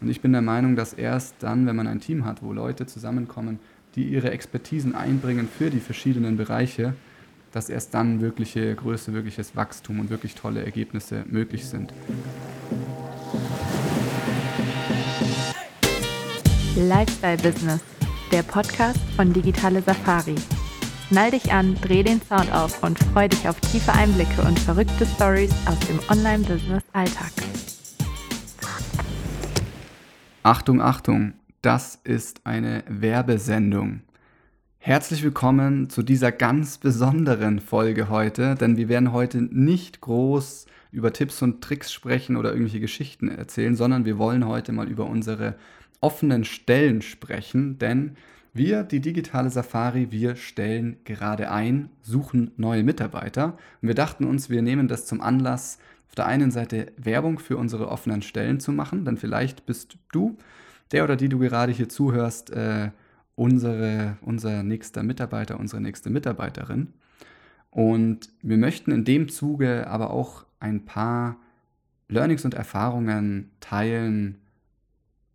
Und ich bin der Meinung, dass erst dann, wenn man ein Team hat, wo Leute zusammenkommen, die ihre Expertisen einbringen für die verschiedenen Bereiche, dass erst dann wirkliche Größe, wirkliches Wachstum und wirklich tolle Ergebnisse möglich sind. Lifestyle Business, der Podcast von Digitale Safari. Schnall dich an, dreh den Sound auf und freu dich auf tiefe Einblicke und verrückte Stories aus dem Online-Business-Alltag. Achtung, Achtung, das ist eine Werbesendung. Herzlich willkommen zu dieser ganz besonderen Folge heute, denn wir werden heute nicht groß über Tipps und Tricks sprechen oder irgendwelche Geschichten erzählen, sondern wir wollen heute mal über unsere offenen Stellen sprechen, denn wir, die digitale Safari, wir stellen gerade ein, suchen neue Mitarbeiter und wir dachten uns, wir nehmen das zum Anlass, auf der einen Seite Werbung für unsere offenen Stellen zu machen, denn vielleicht bist du, der oder die du gerade hier zuhörst, äh, unsere, unser nächster Mitarbeiter, unsere nächste Mitarbeiterin. Und wir möchten in dem Zuge aber auch ein paar Learnings und Erfahrungen teilen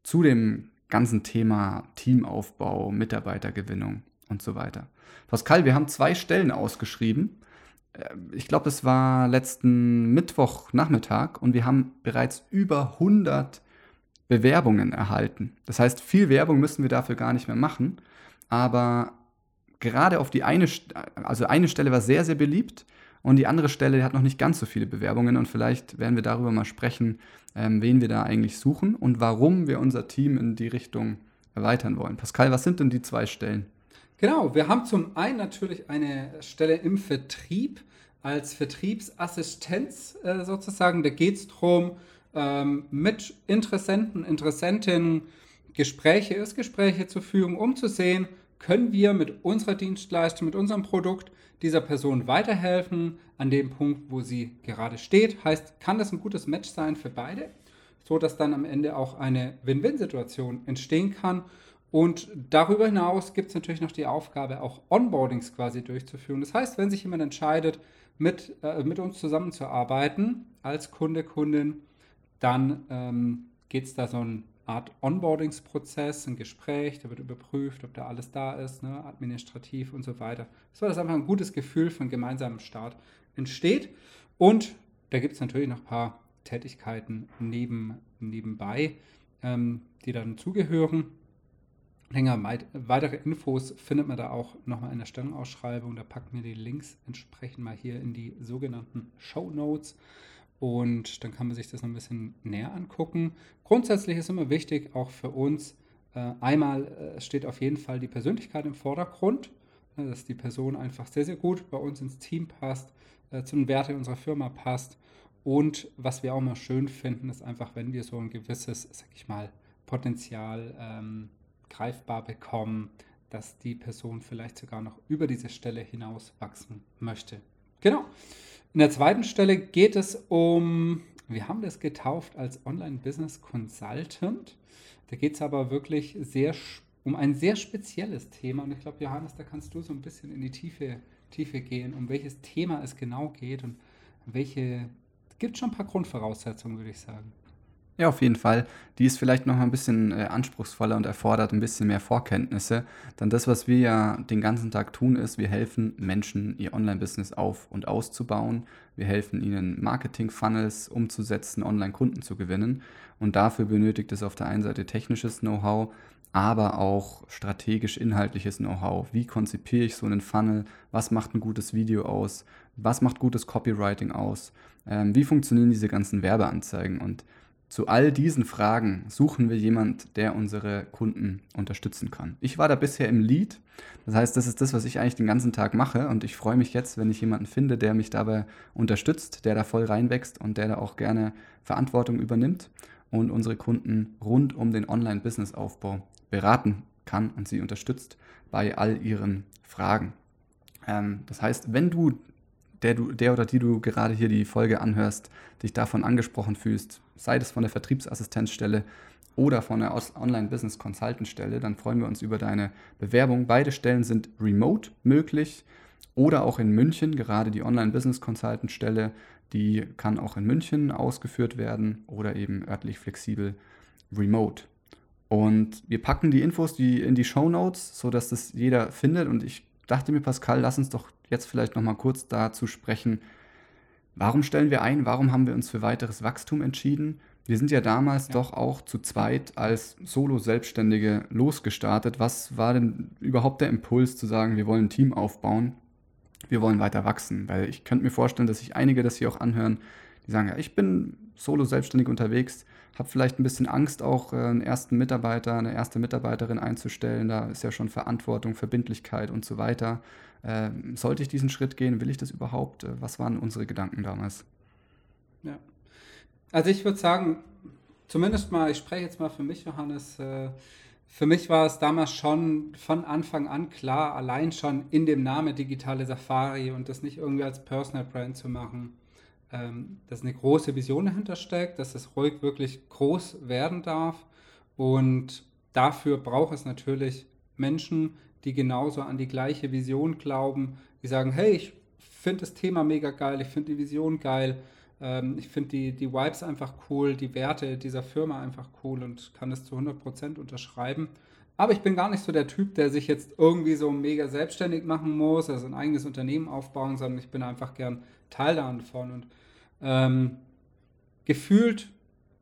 zu dem ganzen Thema Teamaufbau, Mitarbeitergewinnung und so weiter. Pascal, wir haben zwei Stellen ausgeschrieben ich glaube, es war letzten Mittwochnachmittag und wir haben bereits über 100 Bewerbungen erhalten. Das heißt, viel Werbung müssen wir dafür gar nicht mehr machen, aber gerade auf die eine, also eine Stelle war sehr, sehr beliebt und die andere Stelle hat noch nicht ganz so viele Bewerbungen und vielleicht werden wir darüber mal sprechen, ähm, wen wir da eigentlich suchen und warum wir unser Team in die Richtung erweitern wollen. Pascal, was sind denn die zwei Stellen? Genau, wir haben zum einen natürlich eine Stelle im Vertrieb als Vertriebsassistenz äh, sozusagen. Da geht es darum, ähm, mit Interessenten, Interessentinnen Gespräche, Erstgespräche zu führen, um zu sehen, können wir mit unserer Dienstleistung, mit unserem Produkt dieser Person weiterhelfen an dem Punkt, wo sie gerade steht. Heißt, kann das ein gutes Match sein für beide, so dass dann am Ende auch eine Win-Win-Situation entstehen kann und darüber hinaus gibt es natürlich noch die Aufgabe, auch Onboardings quasi durchzuführen. Das heißt, wenn sich jemand entscheidet, mit, äh, mit uns zusammenzuarbeiten als Kunde, Kundin, dann ähm, geht es da so eine Art Onboardingsprozess, ein Gespräch, da wird überprüft, ob da alles da ist, ne, administrativ und so weiter. So dass einfach ein gutes Gefühl von gemeinsamem Start entsteht. Und da gibt es natürlich noch ein paar Tätigkeiten neben, nebenbei, ähm, die dann zugehören länger weitere Infos findet man da auch nochmal in der Stellenausschreibung. Da packen wir die Links entsprechend mal hier in die sogenannten Show Notes. Und dann kann man sich das noch ein bisschen näher angucken. Grundsätzlich ist immer wichtig, auch für uns, äh, einmal äh, steht auf jeden Fall die Persönlichkeit im Vordergrund, ne, dass die Person einfach sehr, sehr gut bei uns ins Team passt, äh, zu den Werten unserer Firma passt. Und was wir auch mal schön finden, ist einfach, wenn wir so ein gewisses, sag ich mal, Potenzial ähm, greifbar bekommen, dass die Person vielleicht sogar noch über diese Stelle hinaus wachsen möchte. Genau. In der zweiten Stelle geht es um, wir haben das getauft als Online-Business Consultant. Da geht es aber wirklich sehr um ein sehr spezielles Thema. Und ich glaube, Johannes, da kannst du so ein bisschen in die Tiefe, Tiefe gehen, um welches Thema es genau geht und welche. Es gibt schon ein paar Grundvoraussetzungen, würde ich sagen. Ja, auf jeden Fall. Die ist vielleicht noch ein bisschen äh, anspruchsvoller und erfordert ein bisschen mehr Vorkenntnisse. Denn das, was wir ja den ganzen Tag tun, ist, wir helfen Menschen, ihr Online-Business auf- und auszubauen. Wir helfen ihnen, Marketing-Funnels umzusetzen, Online-Kunden zu gewinnen. Und dafür benötigt es auf der einen Seite technisches Know-how, aber auch strategisch-inhaltliches Know-how. Wie konzipiere ich so einen Funnel? Was macht ein gutes Video aus? Was macht gutes Copywriting aus? Ähm, wie funktionieren diese ganzen Werbeanzeigen? Und zu all diesen Fragen suchen wir jemand, der unsere Kunden unterstützen kann. Ich war da bisher im Lead. Das heißt, das ist das, was ich eigentlich den ganzen Tag mache. Und ich freue mich jetzt, wenn ich jemanden finde, der mich dabei unterstützt, der da voll reinwächst und der da auch gerne Verantwortung übernimmt und unsere Kunden rund um den Online-Business-Aufbau beraten kann und sie unterstützt bei all ihren Fragen. Ähm, das heißt, wenn du der, du, der oder die du gerade hier die Folge anhörst, dich davon angesprochen fühlst, sei es von der Vertriebsassistenzstelle oder von der Online-Business Consultant-Stelle, dann freuen wir uns über deine Bewerbung. Beide Stellen sind remote möglich oder auch in München. Gerade die Online-Business Consultant-Stelle, die kann auch in München ausgeführt werden oder eben örtlich flexibel remote. Und wir packen die Infos die in die Show Notes, sodass das jeder findet. Und ich dachte mir, Pascal, lass uns doch jetzt vielleicht nochmal kurz dazu sprechen, warum stellen wir ein, warum haben wir uns für weiteres Wachstum entschieden? Wir sind ja damals ja. doch auch zu zweit als Solo-Selbstständige losgestartet. Was war denn überhaupt der Impuls zu sagen, wir wollen ein Team aufbauen, wir wollen weiter wachsen? Weil ich könnte mir vorstellen, dass sich einige das hier auch anhören, die sagen, ja, ich bin Solo-Selbstständig unterwegs, habe vielleicht ein bisschen Angst, auch äh, einen ersten Mitarbeiter, eine erste Mitarbeiterin einzustellen. Da ist ja schon Verantwortung, Verbindlichkeit und so weiter. Äh, sollte ich diesen Schritt gehen? Will ich das überhaupt? Äh, was waren unsere Gedanken damals? Ja. Also ich würde sagen, zumindest mal, ich spreche jetzt mal für mich, Johannes, äh, für mich war es damals schon von Anfang an klar, allein schon in dem Namen Digitale Safari und das nicht irgendwie als Personal Brand zu machen, ähm, dass eine große Vision dahinter steckt, dass es ruhig wirklich groß werden darf. Und dafür braucht es natürlich Menschen, die genauso an die gleiche Vision glauben, die sagen, hey, ich finde das Thema mega geil, ich finde die Vision geil, ähm, ich finde die, die Vibes einfach cool, die Werte dieser Firma einfach cool und kann das zu 100% unterschreiben. Aber ich bin gar nicht so der Typ, der sich jetzt irgendwie so mega selbstständig machen muss, also ein eigenes Unternehmen aufbauen, sondern ich bin einfach gern Teil davon. Und ähm, gefühlt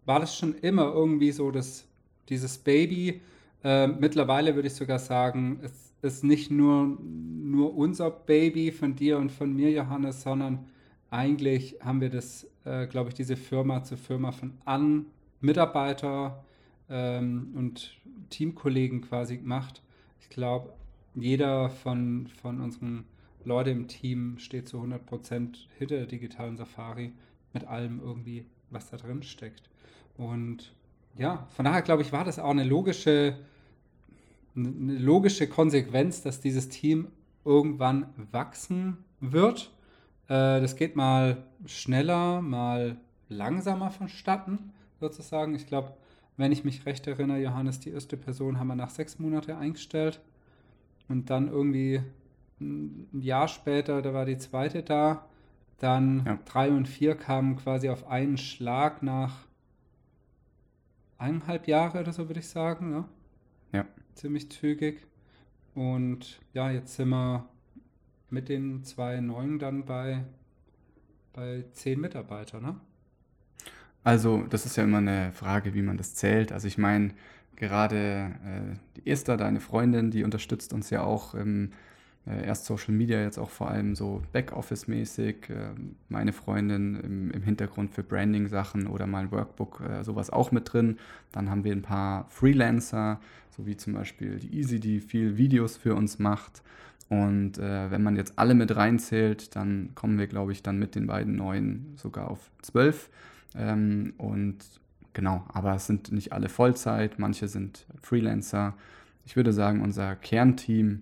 war das schon immer irgendwie so, dass dieses Baby, äh, mittlerweile würde ich sogar sagen, es ist nicht nur, nur unser Baby von dir und von mir, Johannes, sondern eigentlich haben wir das, äh, glaube ich, diese Firma zu Firma von an Mitarbeiter ähm, und Teamkollegen quasi gemacht. Ich glaube, jeder von, von unseren Leute im Team steht zu 100% hinter der digitalen Safari mit allem irgendwie, was da drin steckt. Und ja, von daher glaube ich, war das auch eine logische, eine logische Konsequenz, dass dieses Team irgendwann wachsen wird. Äh, das geht mal schneller, mal langsamer vonstatten, sozusagen. Ich glaube, wenn ich mich recht erinnere, Johannes, die erste Person haben wir nach sechs Monaten eingestellt. Und dann irgendwie ein Jahr später, da war die zweite da. Dann ja. drei und vier kamen quasi auf einen Schlag nach eineinhalb Jahre oder so, würde ich sagen. Ne? Ja. Ziemlich zügig. Und ja, jetzt sind wir mit den zwei neuen dann bei, bei zehn Mitarbeitern, ne? Also, das ist ja immer eine Frage, wie man das zählt. Also, ich meine, gerade äh, die Esther, deine Freundin, die unterstützt uns ja auch im äh, erst Social Media, jetzt auch vor allem so Backoffice-mäßig. Äh, meine Freundin im, im, Hintergrund für Branding-Sachen oder mal ein Workbook, äh, sowas auch mit drin. Dann haben wir ein paar Freelancer, so wie zum Beispiel die Easy, die viel Videos für uns macht. Und äh, wenn man jetzt alle mit reinzählt, dann kommen wir, glaube ich, dann mit den beiden neuen sogar auf zwölf. Ähm, und genau, aber es sind nicht alle Vollzeit, manche sind Freelancer. Ich würde sagen, unser Kernteam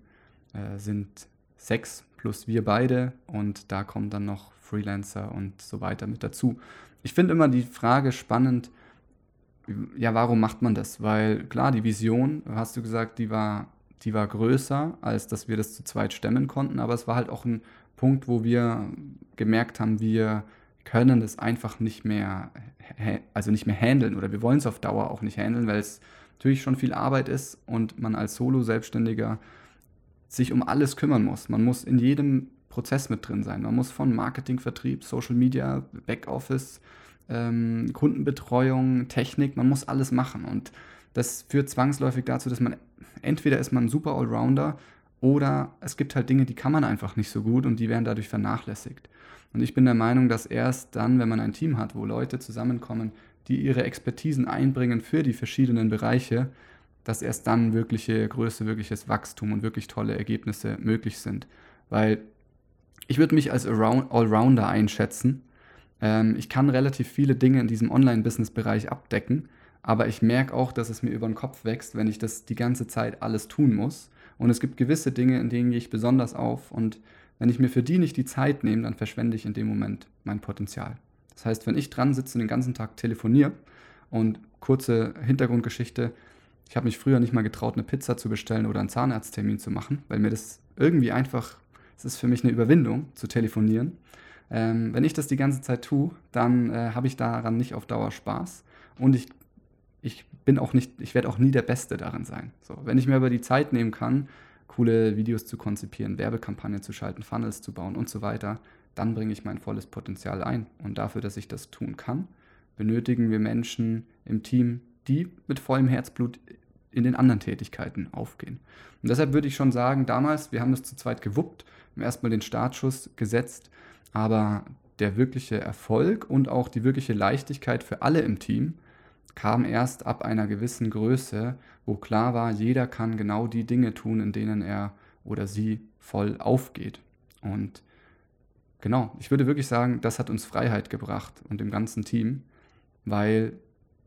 äh, sind sechs plus wir beide und da kommen dann noch Freelancer und so weiter mit dazu. Ich finde immer die Frage spannend, ja, warum macht man das? Weil klar, die Vision, hast du gesagt, die war, die war größer, als dass wir das zu zweit stemmen konnten, aber es war halt auch ein Punkt, wo wir gemerkt haben, wir können das einfach nicht mehr, also nicht mehr handeln oder wir wollen es auf Dauer auch nicht handeln, weil es natürlich schon viel Arbeit ist und man als Solo-Selbstständiger sich um alles kümmern muss. Man muss in jedem Prozess mit drin sein. Man muss von Marketing, Vertrieb, Social Media, Backoffice, ähm, Kundenbetreuung, Technik, man muss alles machen. Und das führt zwangsläufig dazu, dass man entweder ist man ein super Allrounder oder es gibt halt Dinge, die kann man einfach nicht so gut und die werden dadurch vernachlässigt. Und ich bin der Meinung, dass erst dann, wenn man ein Team hat, wo Leute zusammenkommen, die ihre Expertisen einbringen für die verschiedenen Bereiche, dass erst dann wirkliche Größe, wirkliches Wachstum und wirklich tolle Ergebnisse möglich sind. Weil ich würde mich als Allrounder einschätzen. Ähm, ich kann relativ viele Dinge in diesem Online-Business-Bereich abdecken, aber ich merke auch, dass es mir über den Kopf wächst, wenn ich das die ganze Zeit alles tun muss. Und es gibt gewisse Dinge, in denen gehe ich besonders auf. Und wenn ich mir für die nicht die Zeit nehme, dann verschwende ich in dem Moment mein Potenzial. Das heißt, wenn ich dran sitze und den ganzen Tag telefoniere und kurze Hintergrundgeschichte, ich habe mich früher nicht mal getraut, eine Pizza zu bestellen oder einen Zahnarzttermin zu machen, weil mir das irgendwie einfach, es ist für mich eine Überwindung zu telefonieren. Ähm, wenn ich das die ganze Zeit tue, dann äh, habe ich daran nicht auf Dauer Spaß und ich ich bin auch nicht, ich werde auch nie der Beste darin sein. So, wenn ich mir aber die Zeit nehmen kann, coole Videos zu konzipieren, Werbekampagnen zu schalten, Funnels zu bauen und so weiter, dann bringe ich mein volles Potenzial ein. Und dafür, dass ich das tun kann, benötigen wir Menschen im Team, die mit vollem Herzblut in den anderen Tätigkeiten aufgehen. Und deshalb würde ich schon sagen, damals, wir haben das zu zweit gewuppt, haben erstmal den Startschuss gesetzt, aber der wirkliche Erfolg und auch die wirkliche Leichtigkeit für alle im Team kam erst ab einer gewissen Größe, wo klar war, jeder kann genau die Dinge tun, in denen er oder sie voll aufgeht. Und genau, ich würde wirklich sagen, das hat uns Freiheit gebracht und dem ganzen Team, weil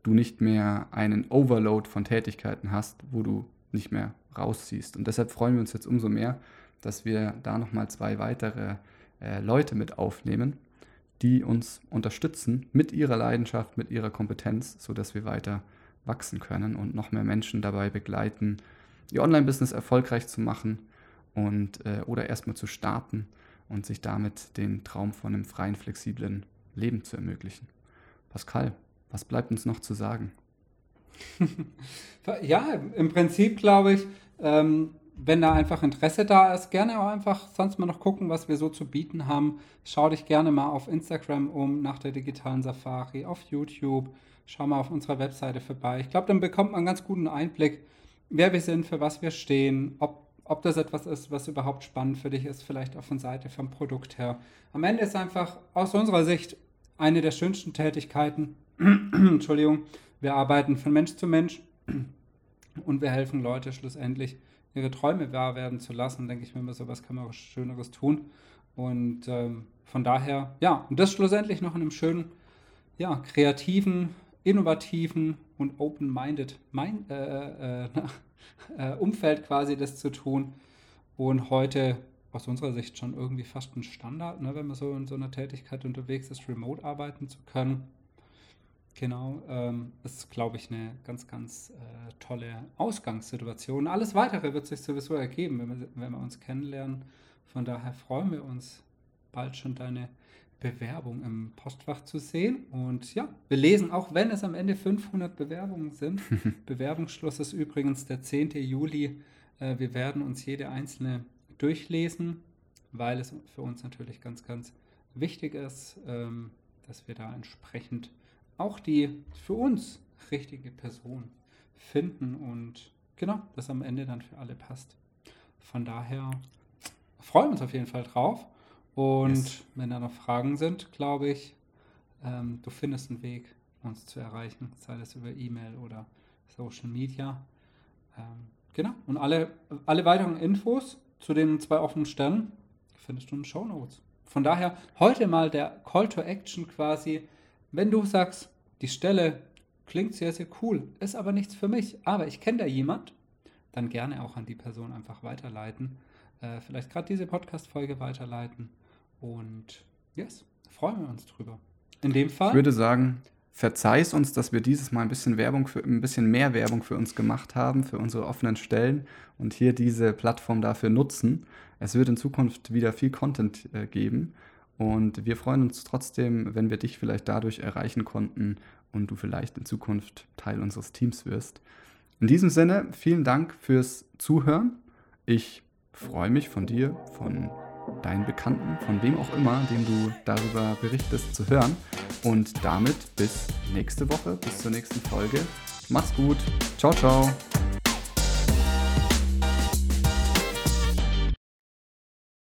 du nicht mehr einen Overload von Tätigkeiten hast, wo du nicht mehr rausziehst. Und deshalb freuen wir uns jetzt umso mehr, dass wir da nochmal zwei weitere äh, Leute mit aufnehmen, die uns unterstützen mit ihrer Leidenschaft, mit ihrer Kompetenz, sodass wir weiter wachsen können und noch mehr Menschen dabei begleiten, ihr Online-Business erfolgreich zu machen und äh, oder erstmal zu starten und sich damit den Traum von einem freien, flexiblen Leben zu ermöglichen. Pascal, was bleibt uns noch zu sagen? ja, im Prinzip glaube ich, ähm, wenn da einfach Interesse da ist, gerne auch einfach sonst mal noch gucken, was wir so zu bieten haben. Schau dich gerne mal auf Instagram um nach der digitalen Safari, auf YouTube. Schau mal auf unserer Webseite vorbei. Ich glaube, dann bekommt man einen ganz guten Einblick, wer wir sind, für was wir stehen, ob, ob das etwas ist, was überhaupt spannend für dich ist, vielleicht auch von Seite vom Produkt her. Am Ende ist einfach aus unserer Sicht eine der schönsten Tätigkeiten. Entschuldigung, wir arbeiten von Mensch zu Mensch und wir helfen Leute schlussendlich ihre Träume wahr werden zu lassen, denke ich mir immer so, was kann man Schöneres tun. Und ähm, von daher, ja, und das schlussendlich noch in einem schönen, ja, kreativen, innovativen und open-minded mein, äh, äh, äh, Umfeld quasi das zu tun. Und heute aus unserer Sicht schon irgendwie fast ein Standard, ne, wenn man so in so einer Tätigkeit unterwegs ist, remote arbeiten zu können. Genau, ähm, ist, glaube ich, eine ganz, ganz äh, tolle Ausgangssituation. Alles Weitere wird sich sowieso ergeben, wenn wir, wenn wir uns kennenlernen. Von daher freuen wir uns, bald schon deine Bewerbung im Postfach zu sehen. Und ja, wir lesen, auch wenn es am Ende 500 Bewerbungen sind. Bewerbungsschluss ist übrigens der 10. Juli. Äh, wir werden uns jede einzelne durchlesen, weil es für uns natürlich ganz, ganz wichtig ist, ähm, dass wir da entsprechend auch die für uns richtige Person finden und genau, das am Ende dann für alle passt. Von daher freuen wir uns auf jeden Fall drauf. Und yes. wenn da noch Fragen sind, glaube ich, ähm, du findest einen Weg, uns zu erreichen, sei es über E-Mail oder Social Media. Ähm, genau. Und alle, alle weiteren Infos zu den zwei offenen Stellen findest du in den Show Notes. Von daher heute mal der Call to Action quasi wenn du sagst, die Stelle klingt sehr, sehr cool, ist aber nichts für mich, aber ich kenne da jemand, dann gerne auch an die Person einfach weiterleiten. Äh, vielleicht gerade diese Podcast-Folge weiterleiten. Und yes, freuen wir uns drüber. In dem Fall. Ich würde sagen, verzeih's uns, dass wir dieses Mal ein bisschen Werbung für ein bisschen mehr Werbung für uns gemacht haben, für unsere offenen Stellen und hier diese Plattform dafür nutzen. Es wird in Zukunft wieder viel Content äh, geben und wir freuen uns trotzdem, wenn wir dich vielleicht dadurch erreichen konnten und du vielleicht in Zukunft Teil unseres Teams wirst. In diesem Sinne, vielen Dank fürs Zuhören. Ich freue mich von dir, von deinen Bekannten, von wem auch immer, dem du darüber berichtest, zu hören. Und damit bis nächste Woche, bis zur nächsten Folge. Mach's gut. Ciao, ciao.